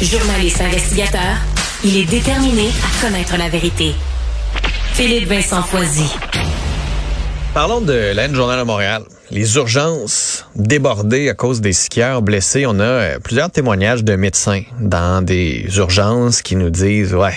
Journaliste investigateur, il est déterminé à connaître la vérité. Philippe Vincent Foisy. Parlons de l'Aide Journal de Montréal. Les urgences débordées à cause des skieurs blessés. On a euh, plusieurs témoignages de médecins dans des urgences qui nous disent, ouais,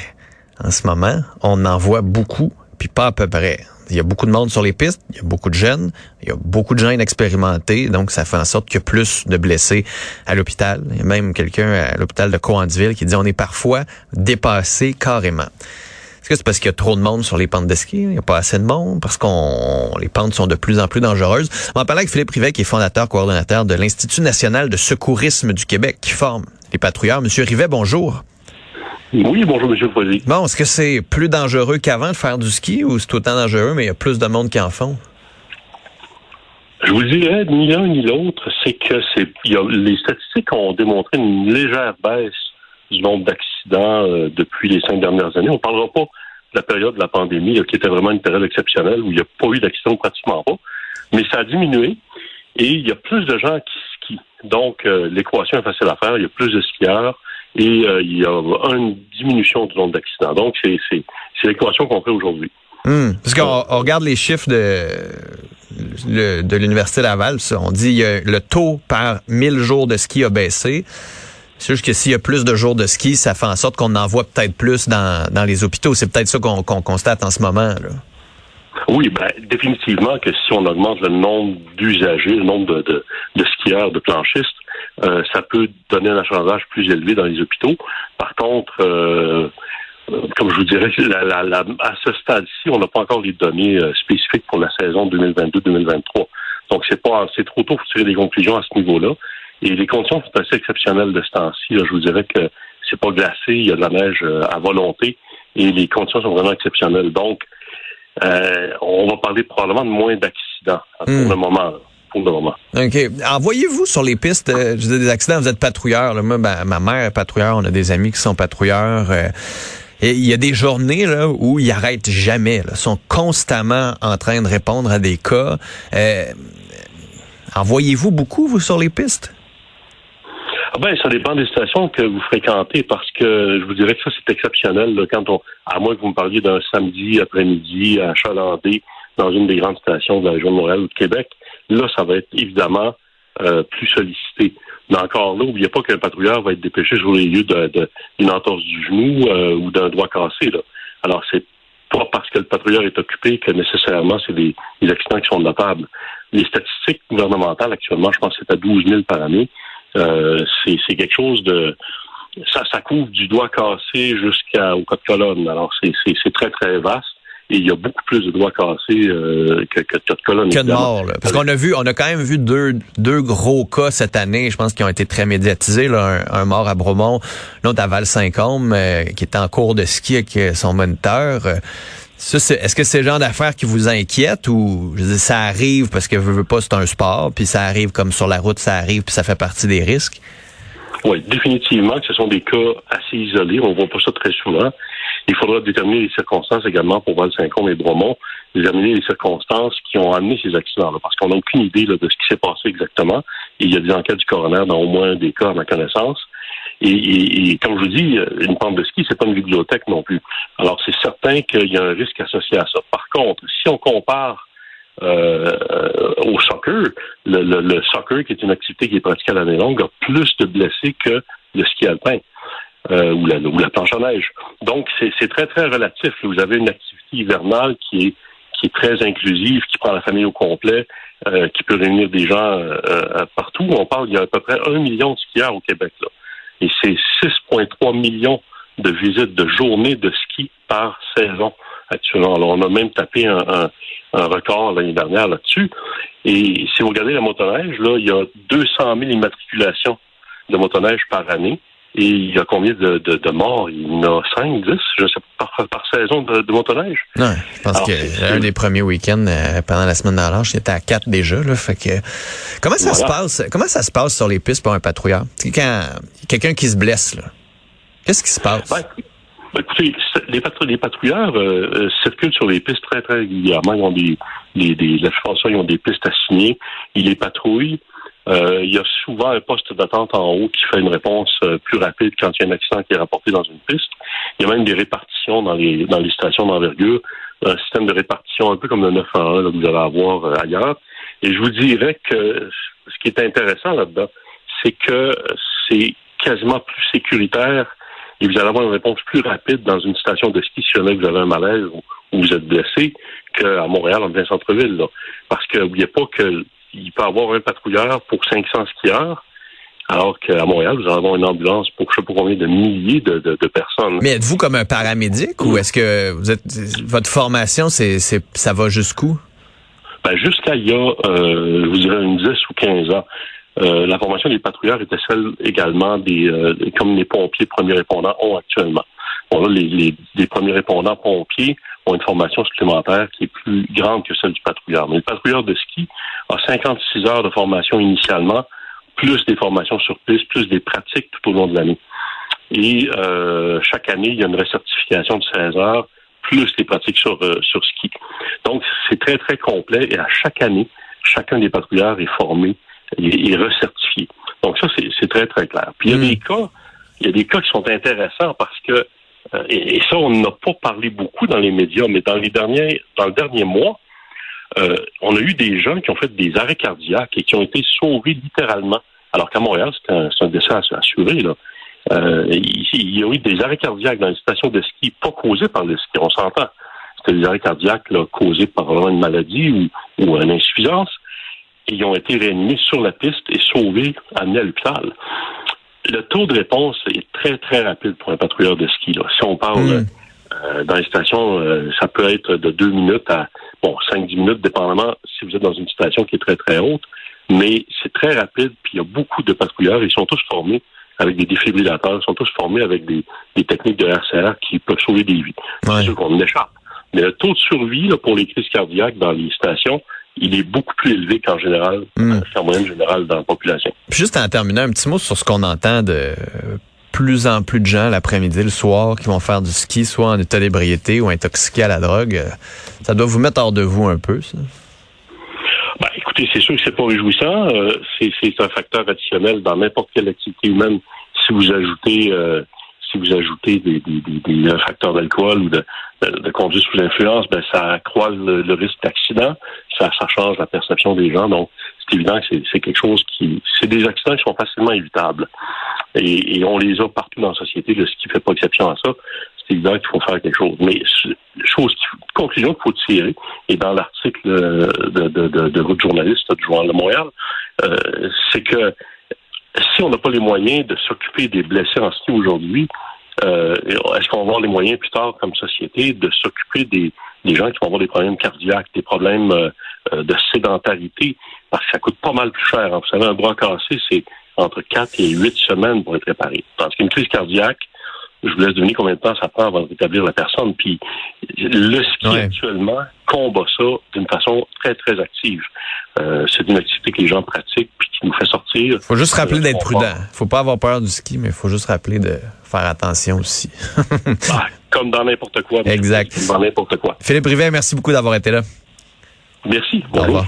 en ce moment, on en voit beaucoup, puis pas à peu près. Il y a beaucoup de monde sur les pistes, il y a beaucoup de jeunes, il y a beaucoup de gens inexpérimentés, donc ça fait en sorte qu'il y a plus de blessés à l'hôpital. Il y a même quelqu'un à l'hôpital de Coandville qui dit on est parfois dépassé carrément. Est-ce que c'est parce qu'il y a trop de monde sur les pentes de ski? Il n'y a pas assez de monde? Parce qu'on les pentes sont de plus en plus dangereuses. On va parler avec Philippe Rivet, qui est fondateur, coordonnateur de l'Institut national de secourisme du Québec, qui forme les patrouilleurs. Monsieur Rivet, bonjour. Oui, bonjour, Monsieur Foisy. Bon, est-ce que c'est plus dangereux qu'avant de faire du ski ou c'est tout le temps dangereux, mais il y a plus de monde qui en font? Je vous dirais, ni l'un ni l'autre, c'est que c'est, les statistiques ont démontré une légère baisse du nombre d'accidents euh, depuis les cinq dernières années. On ne parlera pas de la période de la pandémie, qui était vraiment une période exceptionnelle où il n'y a pas eu d'accidents pratiquement pas, mais ça a diminué et il y a plus de gens qui skient. Donc, euh, l'équation est facile à faire. Il y a plus de skieurs et euh, il y a une diminution du nombre d'accidents. Donc, c'est, c'est, l'équation qu'on fait aujourd'hui. Hmm. parce qu'on regarde les chiffres de, de l'Université Laval, on dit que le taux par 1000 jours de ski a baissé. C'est juste que s'il y a plus de jours de ski, ça fait en sorte qu'on en voit peut-être plus dans, les hôpitaux. C'est peut-être ça qu'on constate en ce moment. Là. Oui, ben, définitivement que si on augmente le nombre d'usagers, le nombre de, skieurs, de planchistes, euh, ça peut donner un achalandage plus élevé dans les hôpitaux. Par contre, euh, comme je vous dirais, à ce stade-ci, on n'a pas encore les données euh, spécifiques pour la saison 2022-2023. Donc, c'est pas, c'est trop tôt pour tirer des conclusions à ce niveau-là. Et les conditions sont assez exceptionnelles de ce temps-ci. Je vous dirais que c'est pas glacé, il y a de la neige euh, à volonté et les conditions sont vraiment exceptionnelles. Donc, euh, on va parler probablement de moins d'accidents pour hmm. le moment. Pour le moment. OK. Envoyez-vous sur les pistes euh, je des accidents, vous êtes patrouilleur. Moi, ma mère est patrouilleur, on a des amis qui sont patrouilleurs. et il y a des journées là, où ils arrêtent jamais. Ils sont constamment en train de répondre à des cas. Envoyez-vous beaucoup, vous, sur les pistes? Ah ben, ça dépend des stations que vous fréquentez parce que je vous dirais que ça, c'est exceptionnel quand on, à moins que vous me parliez d'un samedi après-midi à Chalandé, dans une des grandes stations de la région de Montréal ou de Québec. Là, ça va être évidemment euh, plus sollicité. Mais encore là, n'oubliez pas qu'un patrouilleur va être dépêché sur les lieux d'une entorse du genou euh, ou d'un doigt cassé. Là. Alors, c'est pas parce que le patrouilleur est occupé que nécessairement c'est des, accidents qui sont notables. Les statistiques gouvernementales actuellement, je pense que c'est à 12 000 par année. Euh, c'est quelque chose de ça, ça couvre du doigt cassé jusqu'au cas de colonne. Alors c'est très très vaste. Et il y a beaucoup plus de doigts cassés euh, que, que, de colonnes. Que de morts. Parce qu'on a vu, on a quand même vu deux, deux gros cas cette année, je pense, qui ont été très médiatisés. Là. Un, mort à Bromont, l'autre à Val-Saint-Côme, euh, qui était en cours de ski avec son moniteur. Est-ce que c'est le genre d'affaires qui vous inquiète ou je dis, ça arrive parce que je veux pas, c'est un sport, puis ça arrive comme sur la route, ça arrive, puis ça fait partie des risques? Oui, définitivement que ce sont des cas assez isolés. On voit pas ça très souvent. Il faudra déterminer les circonstances également pour Val-Saint-Côme et Bromont, déterminer les circonstances qui ont amené ces accidents-là, parce qu'on n'a aucune idée de ce qui s'est passé exactement. Et il y a des enquêtes du coroner dans au moins des cas à ma connaissance. Et, comme je vous dis, une pente de ski, c'est pas une bibliothèque non plus. Alors, c'est certain qu'il y a un risque associé à ça. Par contre, si on compare euh, au soccer, le, soccer, qui est une activité qui est pratiquée à l'année longue, a plus de blessés que le ski alpin euh, ou, la, ou la planche à neige. Donc, c'est très, très relatif. Vous avez une activité hivernale qui est qui est très inclusive, qui prend la famille au complet, euh, qui peut réunir des gens euh, partout. On parle, il y a à peu près un million de skieurs au Québec. Là et c'est 6,3 millions de visites de journées de ski par saison actuellement. Alors, on a même tapé un, record l'année dernière là-dessus. Et si vous regardez la motoneige, là, il y a 200 000 immatriculations de motoneige par année. Et il y a combien de, de, morts? Il y en a 5, 10, je sais pas, par, saison de, de motoneige. Non, je pense que un des premiers week-ends euh, pendant la semaine d'Arlange, était à 4 déjà. Là, fait que, comment ça se passe? Comment ça se passe sur les pistes pour un patrouilleur? Quand quelqu'un qui se blesse, là, qu'est-ce qui se passe? Ben écoutez, les, patrouilleurs euh, euh, circulent sur les pistes très, très régulièrement. Ils ont des, des, des, la ils ont des pistes assignées. Ils les patrouillent. Euh, il y a souvent un poste d'attente en haut qui fait une réponse euh, plus rapide quand il y a un accident qui est rapporté dans une piste. Il y a même des répartitions dans les dans les stations d'envergure, un système de répartition un peu comme le 911 que vous allez avoir euh, ailleurs. Et je vous dirais que ce qui est intéressant là-dedans, c'est que c'est quasiment plus sécuritaire et vous allez avoir une réponse plus rapide dans une station de ski si jamais vous avez un malaise ou, vous êtes blessé qu'à Montréal, en plein centre-ville. Parce que n'oubliez pas que il peut avoir un patrouilleur pour 500 skieurs. Alors qu'à Montréal, vous allez avoir une ambulance pour je sais pas combien de milliers de, personnes. Mais êtes-vous comme un paramédic ou est-ce que vous êtes votre formation, c'est, ça va jusqu'où? Ben, jusqu'à il y a, euh, je vous dirais, une 10 ou 15 ans. Euh, la formation des patrouilleurs était celle également des euh, comme les pompiers premiers répondants ont actuellement. Bon, là, les, les premiers répondants pompiers ont une formation supplémentaire qui est plus grande que celle du patrouilleur. Mais le patrouilleur de ski a 56 heures de formation initialement, plus des formations sur piste, plus des pratiques tout au long de l'année. Et euh, chaque année, il y a une recertification de 16 heures, plus des pratiques sur, euh, sur ski. Donc, c'est très, très complet et à chaque année, chacun des patrouilleurs est formé et, recertifié. Donc, ça, c'est très, très clair. Puis, il y a hmm. des cas, il y a des cas qui sont intéressants parce que euh, et, ça, on n'a pas parlé beaucoup dans les médias, mais dans les derniers, dans le dernier mois, euh, on a eu des gens qui ont fait des arrêts cardiaques et qui ont été sauvés littéralement. Alors qu'à Montréal, c'est un, un, décès assuré. Là. Euh, il, y a eu des arrêts cardiaques dans les stations de ski, pas causés par le ski, on s'entend. C'était des arrêts cardiaques là, causés par une maladie ou, ou une insuffisance. Ils ont été réanimés sur la piste et sauvés, amenés à l'hôpital le taux de réponse est très, très rapide pour un patrouilleur de ski. Là. Si on parle hmm. euh, dans les stations, euh, ça peut être de deux minutes à bon cinq, dix minutes, dépendamment si vous êtes dans une station qui est très, très haute. Mais c'est très rapide, puis il y a beaucoup de patrouilleurs. Ils sont tous formés avec des défibrillateurs, ils sont tous formés avec des, techniques de RCR qui peuvent sauver des vies. C'est sûr qu'on échappe. Mais le taux de survie là, pour les crises cardiaques dans les stations, il est beaucoup plus élevé qu'en général, mm. en moyenne générale dans la population. juste en terminant, un petit mot sur ce qu'on entend de plus en plus de gens l'après-midi, le soir, qui vont faire du ski, soit en état d'ébriété ou intoxiqués à la drogue. Ça doit vous mettre hors de vous un peu, ça? Ben, écoutez, c'est sûr que c'est pas réjouissant. Euh, c'est un facteur additionnel dans n'importe quelle activité humaine. Si vous ajoutez euh, si vous ajoutez des, des, des, des facteurs d'alcool ou de, de, conduite sous influence, ben ça accroît le, risque d'accident, ça, ça change la perception des gens. Donc, c'est évident que c'est quelque chose qui, c'est des accidents qui sont facilement évitables. Et, et, on les a partout dans la société, ce qui fait pas exception à ça. C'est évident qu'il faut faire quelque chose. Mais chose conclusion qu'il faut tirer, et dans l'article de, de, de, de votre journaliste du Journal de Montréal, euh, c'est que si on n'a pas les moyens de s'occuper des blessés en ski aujourd'hui, euh, est-ce qu'on va avoir les moyens plus tard comme société de s'occuper des, des, gens qui vont avoir des problèmes cardiaques, des problèmes euh, euh, de sédentarité, parce que ça coûte pas mal plus cher. Vous savez, un bras cassé, c'est entre 4 et 8 semaines pour être réparé. Parce qu'une crise cardiaque, je vous laisse deviner combien de temps ça prend avant de rétablir la personne. Puis le ski actuellement combat ça d'une façon très, très active. Euh, c'est une activité que les gens pratiquent puis qui nous fait sortir. faut juste rappeler d'être prudent. faut pas avoir peur du ski, mais il faut juste rappeler de faire attention aussi. Ah, comme dans n'importe quoi. Exact. Comme dans n'importe quoi. Philippe Rivet, merci beaucoup d'avoir été là. Merci. Au revoir.